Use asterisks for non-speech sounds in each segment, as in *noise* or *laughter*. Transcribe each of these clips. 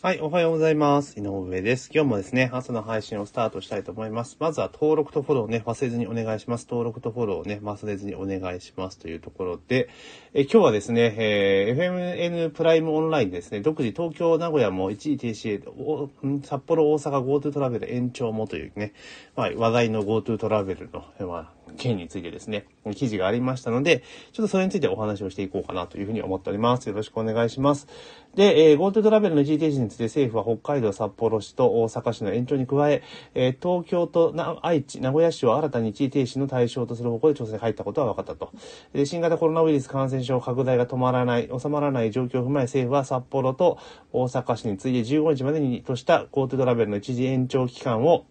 はい、おはようございます。井上です。今日もですね、朝の配信をスタートしたいと思います。まずは登録とフォローをね、忘れずにお願いします。登録とフォローをね、忘れずにお願いしますというところで、え今日はですね、えー、FMN プライムオンラインですね、独自東京、名古屋も一時停止、札幌、大阪 GoTo トラベル延長もというね、まあ、話題の GoTo トラベルの、まあ、件についてですね、記事がありましたので、ちょっとそれについてお話をしていこうかなというふうに思っております。よろしくお願いします。で、えー、GoTo トラベルの一時停止について政府は北海道札幌市と大阪市の延長に加え、えー、東京と愛知、名古屋市を新たに一時停止の対象とする方向で調査に入ったことは分かったと。で新型コロナウイルス感染症拡大が止まらない、収まらない状況を踏まえ政府は札幌と大阪市について15日までにとした GoTo トラベルの一時延長期間を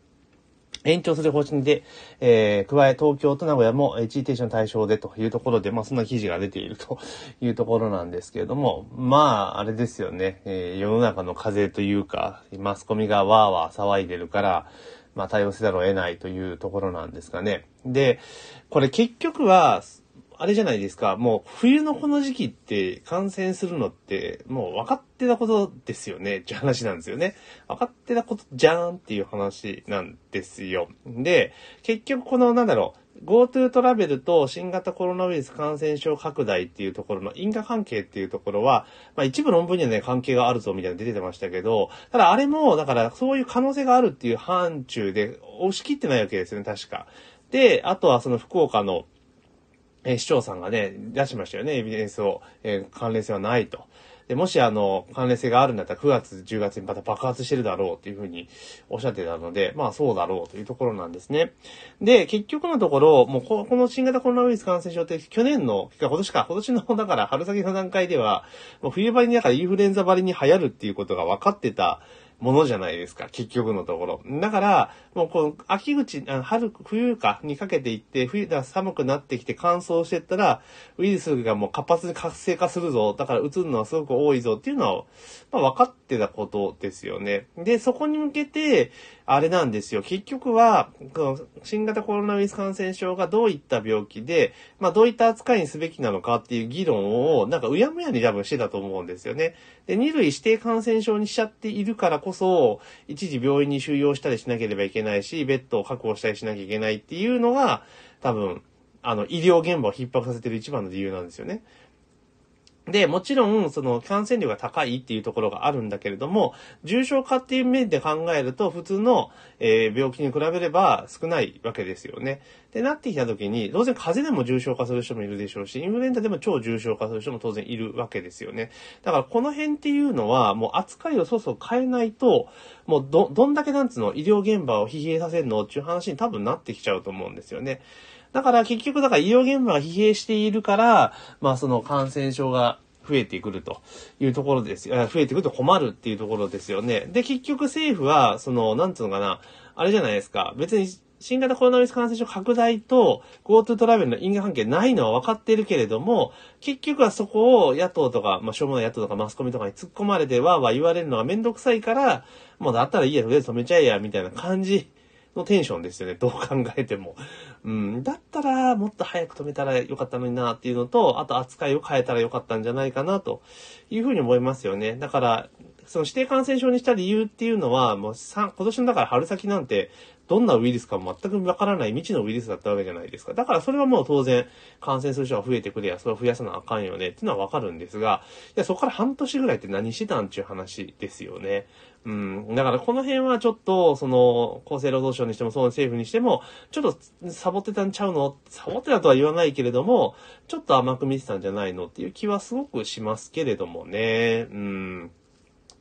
延長する方針で、えー、加え東京と名古屋も一時停止の対象でというところで、まあそんな記事が出ていると *laughs* いうところなんですけれども、まああれですよね、えー、世の中の風というか、マスコミがわーわー騒いでるから、まあ対応せざるを得ないというところなんですかね。で、これ結局は、あれじゃないですか、もう冬のこの時期って感染するのってもう分かってたことですよねって話なんですよね。分かってたことじゃーんっていう話なんですよ。で、結局このなんだろう、GoTo トラベルと新型コロナウイルス感染症拡大っていうところの因果関係っていうところは、まあ一部論文にはね、関係があるぞみたいなの出てましたけど、ただあれも、だからそういう可能性があるっていう範疇で押し切ってないわけですよね、確か。で、あとはその福岡のえ、市長さんがね、出しましたよね、エビデンスを、えー、関連性はないと。で、もしあの、関連性があるんだったら9月、10月にまた爆発してるだろうっていうふうにおっしゃってたので、まあそうだろうというところなんですね。で、結局のところ、もうこの新型コロナウイルス感染症って去年の、今年か、今年の、だから春先の段階では、もう冬場にだからインフルエンザ張りに流行るっていうことが分かってたものじゃないですか、結局のところ。だから、もうこの秋口、春、冬かにかけていって、冬だ寒くなってきて乾燥してったら、ウイルスがもう活発に活性化するぞ、だから移るのはすごく多いぞっていうのは、まあ分かってたことですよね。で、そこに向けて、あれなんですよ。結局は、この新型コロナウイルス感染症がどういった病気で、まあどういった扱いにすべきなのかっていう議論を、なんかうやむやに多分してたと思うんですよね。で、二類指定感染症にしちゃっているからこそ、一時病院に収容したりしなければいけないし、ベッドを確保したりしなきゃいけないっていうのが、多分、あの、医療現場を逼迫させてる一番の理由なんですよね。で、もちろん、その感染力が高いっていうところがあるんだけれども、重症化っていう面で考えると、普通の、えー、病気に比べれば少ないわけですよね。で、なってきた時に、当然風邪でも重症化する人もいるでしょうし、インフルエンザでも超重症化する人も当然いるわけですよね。だからこの辺っていうのは、もう扱いをそうそう変えないと、もうど、どんだけなんつうの、医療現場を疲弊させるのっていう話に多分なってきちゃうと思うんですよね。だから結局、だから医療現場が疲弊しているから、まあその感染症が増えてくるというところです。増えてくると困るっていうところですよね。で、結局政府は、その、なんつうのかな、あれじゃないですか。別に新型コロナウイルス感染症拡大と GoTo トラベルの因果関係ないのは分かっているけれども、結局はそこを野党とか、まあ、しょうもない野党とかマスコミとかに突っ込まれてわーわー言われるのがめんどくさいから、もうだったらいいや、とりあえず止めちゃえや、みたいな感じのテンションですよね。どう考えても。うん。だったら、もっと早く止めたらよかったのになっていうのと、あと扱いを変えたらよかったんじゃないかなというふうに思いますよね。だから、その指定感染症にした理由っていうのは、もう今年のだから春先なんて、どんなウイルスか全くわからない未知のウイルスだったわけじゃないですか。だからそれはもう当然感染する人が増えてくれや、それを増やさなあかんよねっていうのはわかるんですが、いや、そこから半年ぐらいって何してたんっていう話ですよね。うん。だからこの辺はちょっと、その、厚生労働省にしても、その政府にしても、ちょっとサボってたんちゃうの？サボってたとは言わないけれども、ちょっと甘く見てたんじゃないの？っていう気はすごくしますけれどもね。うん。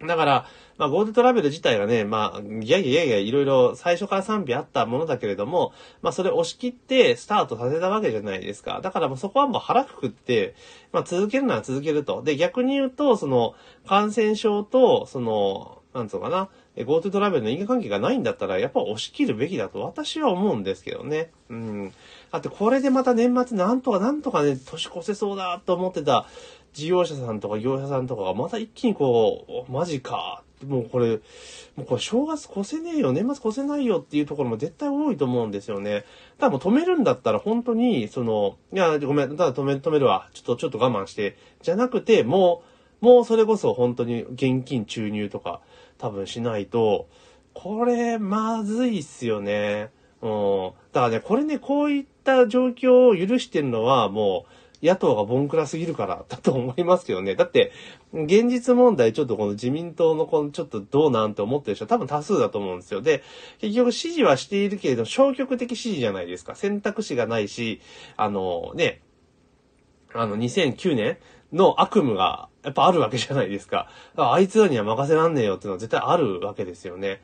だから、まあ、ゴールドトラベル自体がね、まあ、ギャギャギャギャいろいろ最初から賛否あったものだけれども、まあ、それ押し切ってスタートさせたわけじゃないですか。だからもうそこはもう腹くくって、まあ、続けるなら続けると。で、逆に言うと、その、感染症と、その、なんつうかな、GoTo トラベルの因果関係がないんだったら、やっぱ押し切るべきだと私は思うんですけどね。うん。だってこれでまた年末なんとかなんとかね、年越せそうだと思ってた事業者さんとか業者さんとかがまた一気にこう、マジか。もうこれ、もうこれ正月越せねえよ、年末越せないよっていうところも絶対多いと思うんですよね。ただもう止めるんだったら本当に、その、いや、ごめん、ただ止め、止めるわ。ちょっと、ちょっと我慢して。じゃなくて、もう、もうそれこそ本当に現金注入とか多分しないと、これ、まずいっすよね。うん。だからね、これね、こういった状況を許してるのは、もう、野党がボンクラすぎるからだと思いますけどね。だって、現実問題ちょっとこの自民党のこのちょっとどうなんて思ってる人は多分多数だと思うんですよ。で、結局支持はしているけれど、消極的支持じゃないですか。選択肢がないし、あのね、あの2009年の悪夢がやっぱあるわけじゃないですか。かあいつらには任せらんねえよっていうのは絶対あるわけですよね。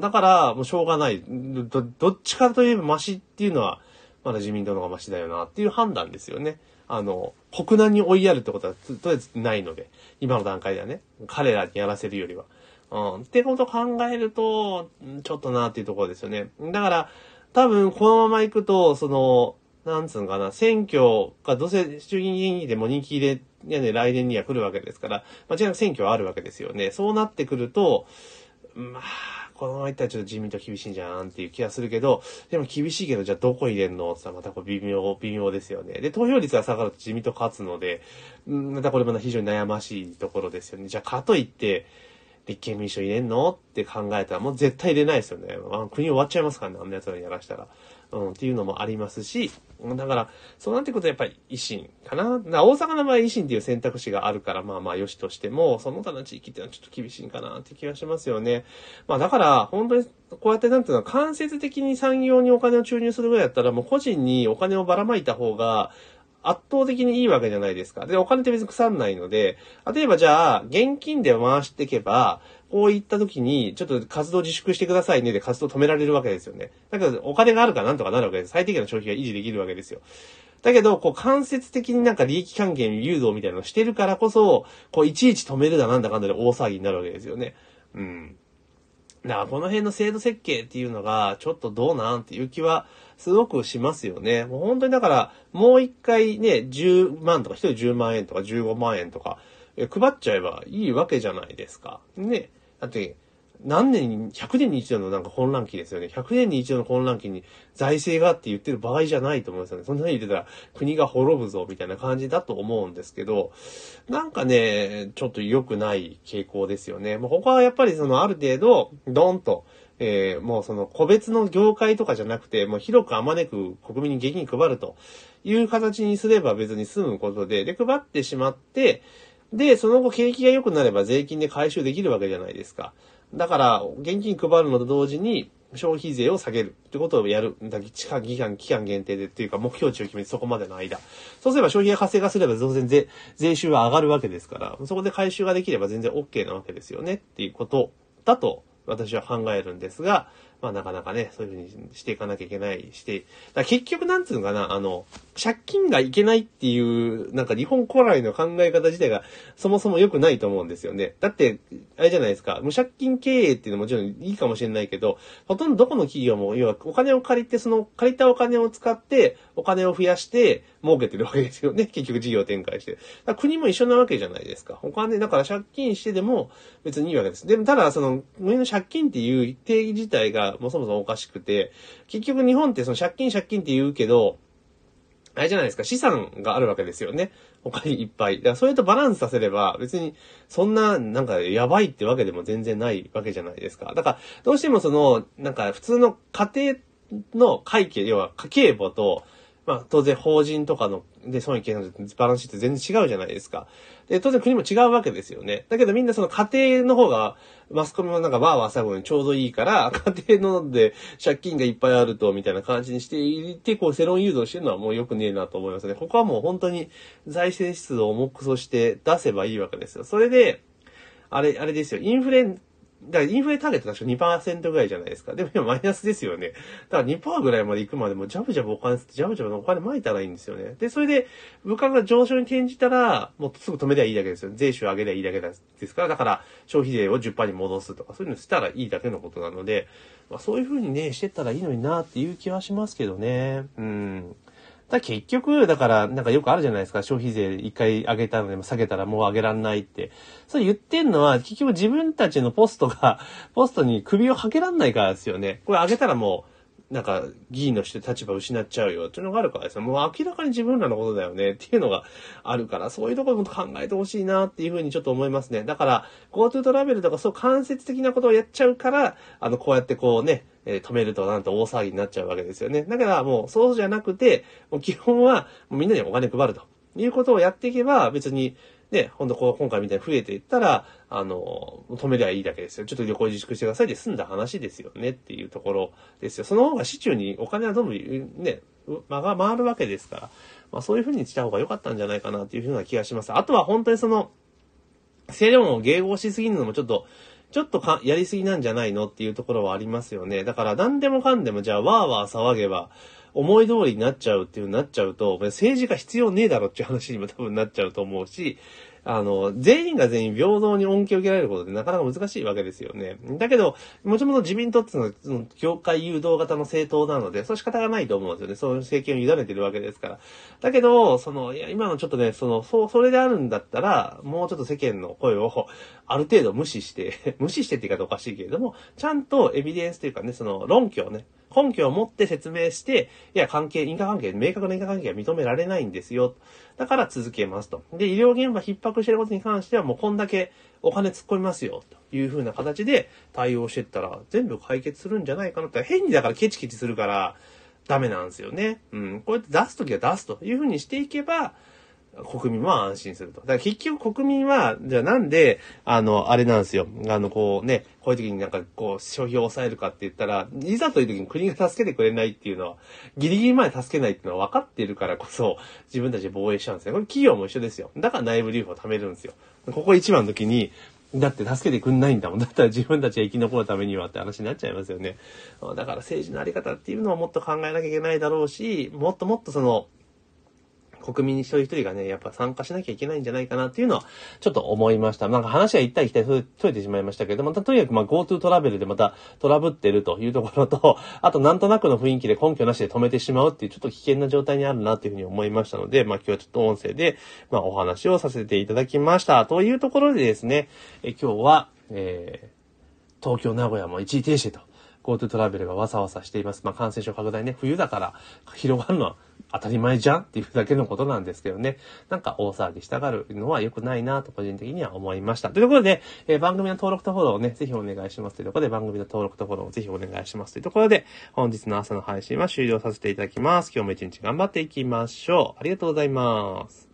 だから、もうしょうがない。ど、どっちかといえばマシっていうのは、まだ自民党の方がマシだよなっていう判断ですよね。あの、国難に追いやるってことは、とりあえずないので、今の段階ではね、彼らにやらせるよりは。うん、ってことを考えると、ちょっとなっていうところですよね。だから、多分このまま行くと、その、なんつうのかな、選挙がどうせ衆議院議員でも人気で、ね、来年には来るわけですから、間違いなく選挙はあるわけですよね。そうなってくると、まあ、このままいったらちょっと自民党厳しいんじゃんっていう気がするけど、でも厳しいけど、じゃあどこ入れんの？って言ったらまたこう微妙、微妙ですよね。で、投票率が下がると自民党勝つので、んまたこれも非常に悩ましいところですよね。じゃあかといって、立憲民主党入れんの？って考えたらもう絶対入れないですよね。あ国終わっちゃいますからね、あんな奴らにやらしたら。うん、っていうのもありますし、だから、そうなってくるとやっぱり維新かな。な大阪の場合維新っていう選択肢があるから、まあまあ良しとしても、その他の地域っていうのはちょっと厳しいかなって気がしますよね。まあだから、本当にこうやってなんていうのは、間接的に産業にお金を注入するぐらいだったら、もう個人にお金をばらまいた方が、圧倒的にいいわけじゃないですか。で、お金って別に腐んないので、例えばじゃあ、現金で回していけば、こういった時に、ちょっと活動自粛してくださいねで活動止められるわけですよね。だけど、お金があるからなんとかなるわけです。最低限の消費が維持できるわけですよ。だけど、こう、間接的になんか利益還元誘導みたいなのをしてるからこそ、こう、いちいち止めるだなんだかんだで大騒ぎになるわけですよね。うん。だから、この辺の制度設計っていうのが、ちょっとどうなんっていう気は、すごくしますよね。もう本当にだから、もう一回ね、10万とか、一人10万円とか15万円とか、配っちゃえばいいわけじゃないですか。ね。だって、何年に、100年に一度のなんか混乱期ですよね。100年に一度の混乱期に財政がって言ってる場合じゃないと思うんですよね。そんなに言ってたら国が滅ぶぞみたいな感じだと思うんですけど、なんかね、ちょっと良くない傾向ですよね。もうここはやっぱりそのある程度、ドンと、えー、もうその個別の業界とかじゃなくて、もう広くあまねく国民に現金配るという形にすれば別に済むことで、で、配ってしまって、で、その後景気が良くなれば税金で回収できるわけじゃないですか。だから、現金配るのと同時に、消費税を下げるってことをやる。だ期間、期間、期間限定でっていうか、目標値を決めてそこまでの間。そうすれば消費が活性化すれば当然税、税収は上がるわけですから、そこで回収ができれば全然 OK なわけですよねっていうことだと私は考えるんですが、まあなかなかね、そういうふうにしていかなきゃいけない、して、だ結局なんつうのかな、あの、借金がいけないっていう、なんか日本古来の考え方自体がそもそも良くないと思うんですよね。だって、あれじゃないですか、無借金経営っていうのももちろんいいかもしれないけど、ほとんどどこの企業も、要はお金を借りて、その借りたお金を使って、お金を増やして、儲けてるわけですよね。*laughs* 結局事業展開して。国も一緒なわけじゃないですか。お金、だから借金してでも別にいいわけです。でもただ、その、無の借金っていう定義自体がもうそもそもおかしくて、結局日本ってその借金借金って言うけど、あれじゃないですか、資産があるわけですよね。他にいっぱい。だからそれとバランスさせれば、別に、そんな、なんか、やばいってわけでも全然ないわけじゃないですか。だから、どうしてもその、なんか、普通の家庭の会計、要は家計簿と、まあ、当然法人とかの、で、損益計算バランスって全然違うじゃないですか。で、当然国も違うわけですよね。だけどみんなその家庭の方が、マスコミもなんかわーわー騒ぐにちょうどいいから、*laughs* 家庭ので借金がいっぱいあると、みたいな感じにしていて、こう世論誘導してるのはもう良くねえなと思いますね。ここはもう本当に財政出動を目標して出せばいいわけですよ。それで、あれ、あれですよ。インフレだからインフレターゲット確か2%ぐらいじゃないですか。でも今マイナスですよね。だから2%ぐらいまで行くまでもジャブジャブお金、ジャブジャブのお金巻いたらいいんですよね。で、それで物価が上昇に転じたら、もうすぐ止めりゃいいだけですよ。税収上げりゃいいだけですから、だから消費税を10%に戻すとか、そういうのしたらいいだけのことなので、まあそういう風にね、してったらいいのになっていう気はしますけどね。うん。だ結局、だから、なんかよくあるじゃないですか。消費税一回上げたのでも下げたらもう上げらんないって。それ言ってんのは、結局自分たちのポストが、*laughs* ポストに首をはけらんないからですよね。これ上げたらもうなんか、議員のして立場失っちゃうよっていうのがあるからですね、もう明らかに自分らのことだよねっていうのがあるから、そういうところも考えてほしいなっていうふうにちょっと思いますね。だから、GoTo トラベルとかそう間接的なことをやっちゃうから、あの、こうやってこうね、え、止めるとなんと大騒ぎになっちゃうわけですよね。だからもうそうじゃなくて、もう基本はもうみんなにお金配るということをやっていけば別にね、ほんとこう、今回みたいに増えていったら、あの、止めりゃいいだけですよ。ちょっと旅行自粛してくださいで済んだ話ですよねっていうところですよ。その方が市中にお金はどんどんね、間が回るわけですから、まあそういうふうにした方が良かったんじゃないかなっていうふうな気がします。あとは本当にその、セレモンを迎合しすぎるのもちょっと、ちょっとか、やりすぎなんじゃないのっていうところはありますよね。だから何でもかんでもじゃあわーわー騒げば、思い通りになっちゃうっていうなっちゃうと、政治が必要ねえだろっていう話にも多分なっちゃうと思うし、あの、全員が全員平等に恩恵を受けられることってなかなか難しいわけですよね。だけど、もともと自民党っていうのは、業界誘導型の政党なので、それ仕方がないと思うんですよね。そういう政権を委ねてるわけですから。だけど、その、いや、今のちょっとね、その、そう、それであるんだったら、もうちょっと世間の声を、ある程度無視して *laughs* 無視してって言い方おかしいけれども、ちゃんとエビデンスというかね、その、論拠をね、根拠を持って説明して、いや、関係、因果関係、明確な因果関係は認められないんですよ。だから続けますと。で、医療現場逼迫してることに関してはもうこんだけお金突っ込みますよ。という風な形で対応してったら全部解決するんじゃないかなって。変にだからケチケチするからダメなんですよね。うん。こうやって出すときは出すという風にしていけば、国民は安心すると。だから結局国民は、じゃあなんで、あの、あれなんですよ。あの、こうね、こういう時になんかこう、消費を抑えるかって言ったら、いざという時に国が助けてくれないっていうのは、ギリギリまで助けないっていうのは分かっているからこそ、自分たちで防衛しちゃうんですよ。これ企業も一緒ですよ。だから内部留保を貯めるんですよ。ここ一番の時に、だって助けてくんないんだもん。だったら自分たちが生き残るためにはって話になっちゃいますよね。だから政治のあり方っていうのをもっと考えなきゃいけないだろうし、もっともっとその、国民に一人一人がね、やっぱ参加しなきゃいけないんじゃないかなっていうのは、ちょっと思いました。なんか話は行ったり来たり解いてしまいましたけども、とにかくまあ GoTo トラベルでまたトラブってるというところと、*laughs* あとなんとなくの雰囲気で根拠なしで止めてしまうっていうちょっと危険な状態にあるなというふうに思いましたので、まあ今日はちょっと音声で、まあお話をさせていただきました。というところでですね、え今日は、えー、東京、名古屋も一時停止と GoTo トラベルがわさわさしています。まあ、感染症拡大ね、冬だから広がるのは当たり前じゃんっていうだけのことなんですけどね。なんか大騒ぎしたがるのは良くないなと個人的には思いました。ということで、えー、番組の登録とフォローをね、ぜひお願いしますというところで、番組の登録とフォローをぜひお願いしますというところで、本日の朝の配信は終了させていただきます。今日も一日頑張っていきましょう。ありがとうございます。